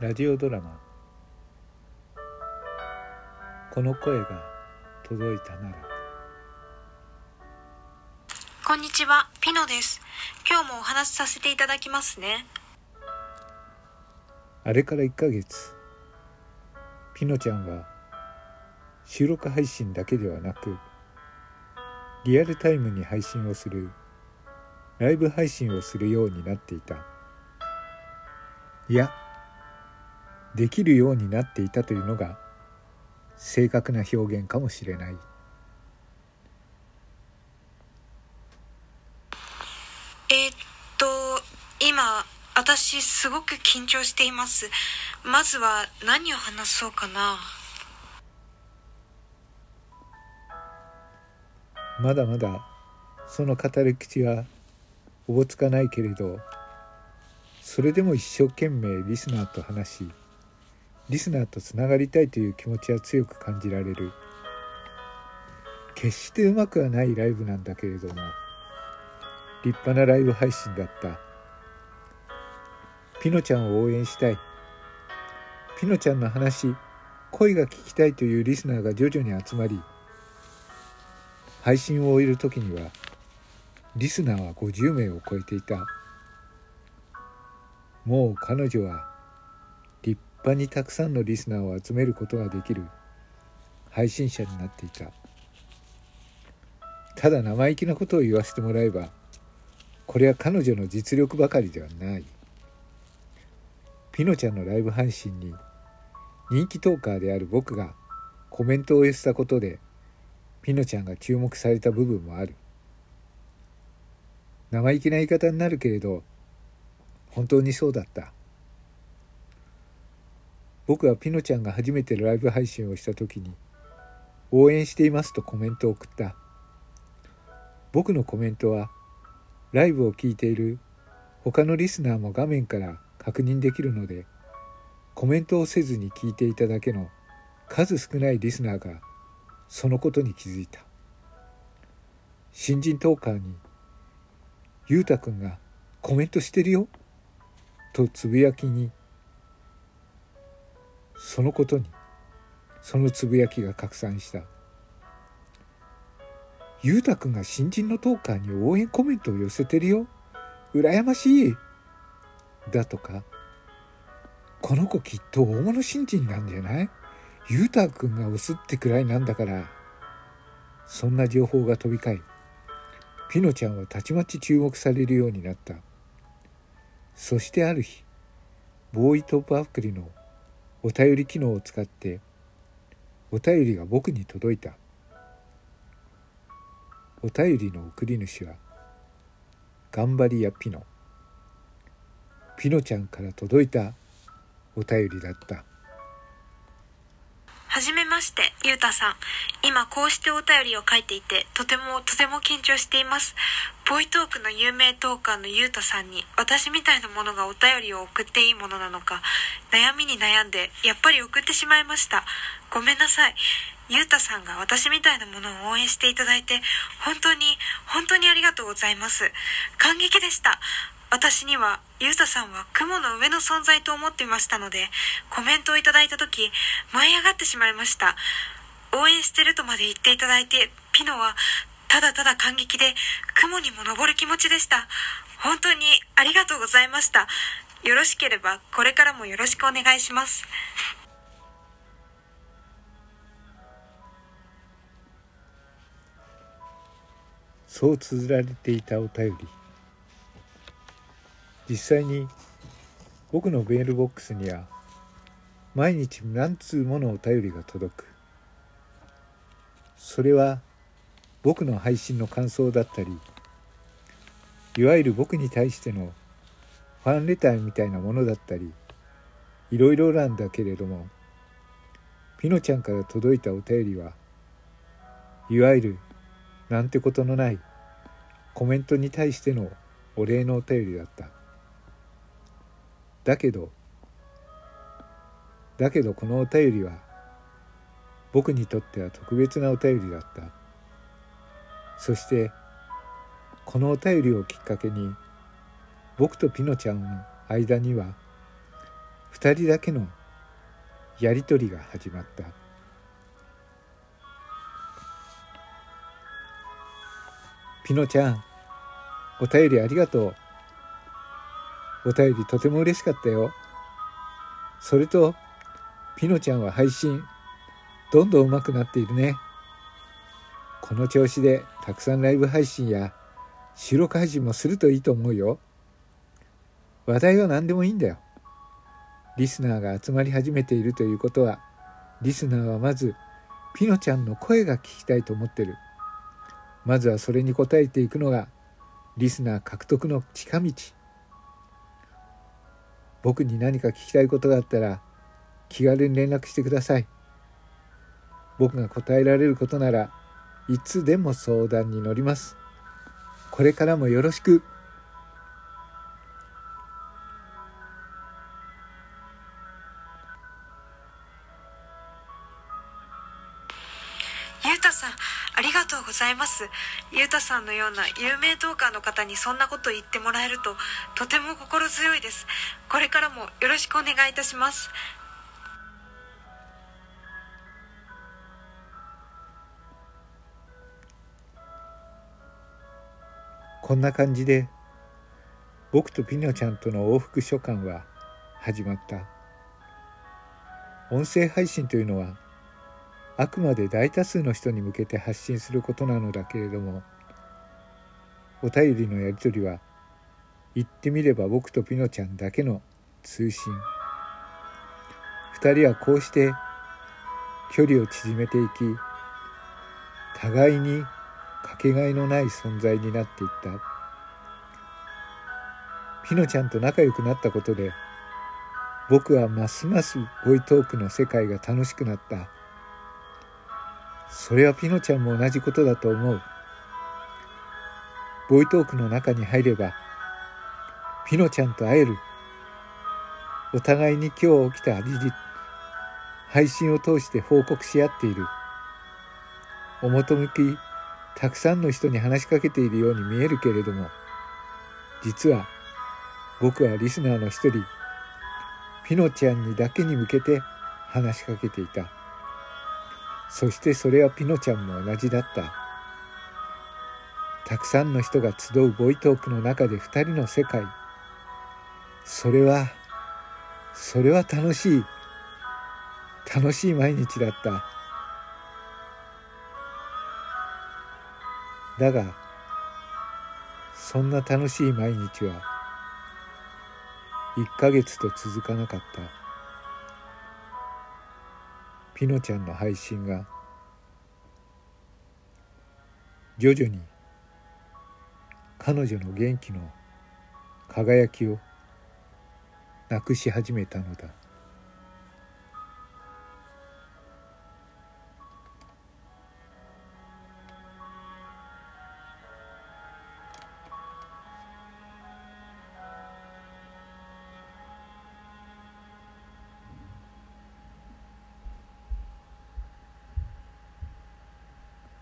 ラジオドラマ「この声が届いたなら」こんにちは、ピノです。今日もお話しさせていただきますね。あれから1ヶ月ピノちゃんは収録配信だけではなくリアルタイムに配信をするライブ配信をするようになっていたいやできるようになっていたというのが正確な表現かもしれないえーっと、今、私すごく緊張しています。まずは何を話そうかな。まだまだその語る口はおぼつかないけれどそれでも一生懸命リスナーと話しリスナーとつながりたいという気持ちは強く感じられる。決してうまくはないライブなんだけれども立派なライブ配信だった。ピノちゃんを応援したい。ピノちゃんの話声が聞きたいというリスナーが徐々に集まり配信を終える時にはリスナーは50名を超えていた。もう彼女は派にたくさんのリスナーを集めることができる配信者になっていた。ただ生意気なことを言わせてもらえばこれは彼女の実力ばかりではない。ピノちゃんのライブ配信に人気トーカーである僕がコメントを寄せたことでピノちゃんが注目された部分もある。生意気な言い方になるけれど本当にそうだった。僕はピノちゃんが初めてライブ配信をした時に応援していますとコメントを送った。僕のコメントはライブを聞いている他のリスナーも画面から確認できるのでコメントをせずに聞いていただけの数少ないリスナーがそのことに気づいた。新人トーカーに「ゆうたくんがコメントしてるよ」とつぶやきにそのことにそのつぶやきが拡散した「ゆうたくんが新人のトーカーに応援コメントを寄せてるよ。羨ましい」だとか「この子きっと大物新人なんじゃない？ゆうたくんが押すってくらいなんだから」そんな情報が飛び交いピノちゃんはたちまち注目されるようになった。そしてある日ボーイトップアプリのお便り機能を使ってお便りが僕に届いた。お便りの送り主は頑張り屋ピノ。ピノちゃんから届いたお便りだった。はじめまして、ゆうたさん。今こうしてお便りを書いていて、とてもとても緊張しています。ボイトークの有名トーカーのゆうたさんに、私みたいなものがお便りを送っていいものなのか、悩みに悩んで、やっぱり送ってしまいました。ごめんなさい。ゆうたさんが私みたいなものを応援していただいて、本当に、本当にありがとうございます。感激でした。私には、ゆうたさんは雲の上の存在と思っていましたので、コメントをいただいたとき、舞い上がってしまいました。応援してるとまで言っていただいて、ピノは、ただただ感激で、雲にも登る気持ちでした。本当にありがとうございました。よろしければ、これからもよろしくお願いします。そう綴られていたお便り実際に僕のメールボックスには毎日何通ものお便りが届く。それは僕の配信の感想だったりいわゆる僕に対してのファンレターみたいなものだったりいろいろなんだけれどもピノちゃんから届いたお便りはいわゆるなんてことのないコメントに対してのお礼のお便りだった。だけどだけどこのお便りは僕にとっては特別なお便りだった。そしてこのお便りをきっかけに僕とピノちゃんの間には2人だけのやり取りが始まった。ピノちゃんお便りありがとう。お便りとても嬉しかったよ。それとピノちゃんは配信どんどん上手くなっているね。この調子でたくさんライブ配信や収録配信もするといいと思うよ。話題は何でもいいんだよ。リスナーが集まり始めているということはリスナーはまずピノちゃんの声が聞きたいと思ってる。まずはそれに応えていくのがリスナー獲得の近道。僕に何か聞きたいことがあったら気軽に連絡してください。僕が答えられることならいつでも相談に乗ります。これからもよろしく。りがとうございます。ゆうたさんのような有名トーカーの方にそんなこと言ってもらえるととても心強いです。これからもよろしくお願いいたします。こんな感じで僕とピノちゃんとの往復書簡は始まった。音声配信というのはあくまで大多数の人に向けて発信することなのだけれどもお便りのやり取りは言ってみれば僕とピノちゃんだけの通信。二人はこうして距離を縮めていき互いにかけがえのない存在になっていった。ピノちゃんと仲良くなったことで僕はますますボイトークの世界が楽しくなった。それはピノちゃんも同じことだと思う。ボイトークの中に入ればピノちゃんと会える。お互いに今日起きた事実配信を通して報告し合っている。表向きたくさんの人に話しかけているように見えるけれども実は僕はリスナーの一人ピノちゃんにだけに向けて話しかけていた。そしてそれはピノちゃんも同じだった。たくさんの人が集うボイトークの中で二人の世界。それはそれは楽しい。楽しい毎日だった。だがそんな楽しい毎日は1ヶ月と続かなかった。ピノちゃんの配信が徐々に彼女の元気の輝きをなくし始めたのだ。